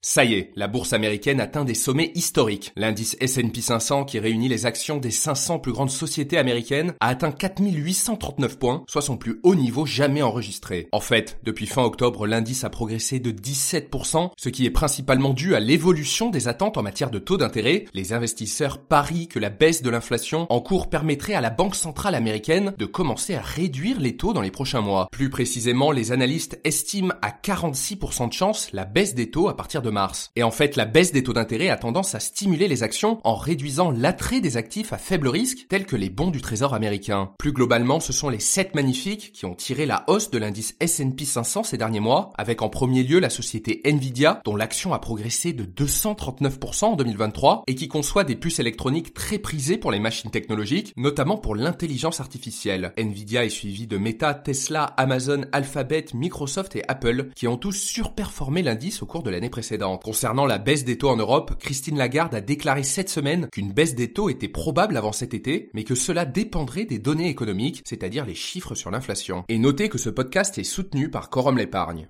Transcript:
Ça y est, la bourse américaine atteint des sommets historiques. L'indice S&P 500, qui réunit les actions des 500 plus grandes sociétés américaines, a atteint 4839 points, soit son plus haut niveau jamais enregistré. En fait, depuis fin octobre, l'indice a progressé de 17%, ce qui est principalement dû à l'évolution des attentes en matière de taux d'intérêt. Les investisseurs parient que la baisse de l'inflation en cours permettrait à la Banque centrale américaine de commencer à réduire les taux dans les prochains mois. Plus précisément, les analystes estiment à 46% de chance la baisse des taux à partir de mars. Et en fait, la baisse des taux d'intérêt a tendance à stimuler les actions en réduisant l'attrait des actifs à faible risque, tels que les bons du trésor américain. Plus globalement, ce sont les 7 magnifiques qui ont tiré la hausse de l'indice S&P 500 ces derniers mois, avec en premier lieu la société Nvidia, dont l'action a progressé de 239% en 2023 et qui conçoit des puces électroniques très prisées pour les machines technologiques, notamment pour l'intelligence artificielle. Nvidia est suivi de Meta, Tesla, Amazon, Alphabet, Microsoft et Apple, qui ont tous surperformé l'indice au cours de l'année précédente. Concernant la baisse des taux en Europe, Christine Lagarde a déclaré cette semaine qu'une baisse des taux était probable avant cet été, mais que cela dépendrait des données économiques, c'est-à-dire les chiffres sur l'inflation. Et notez que ce podcast est soutenu par Corum l'épargne.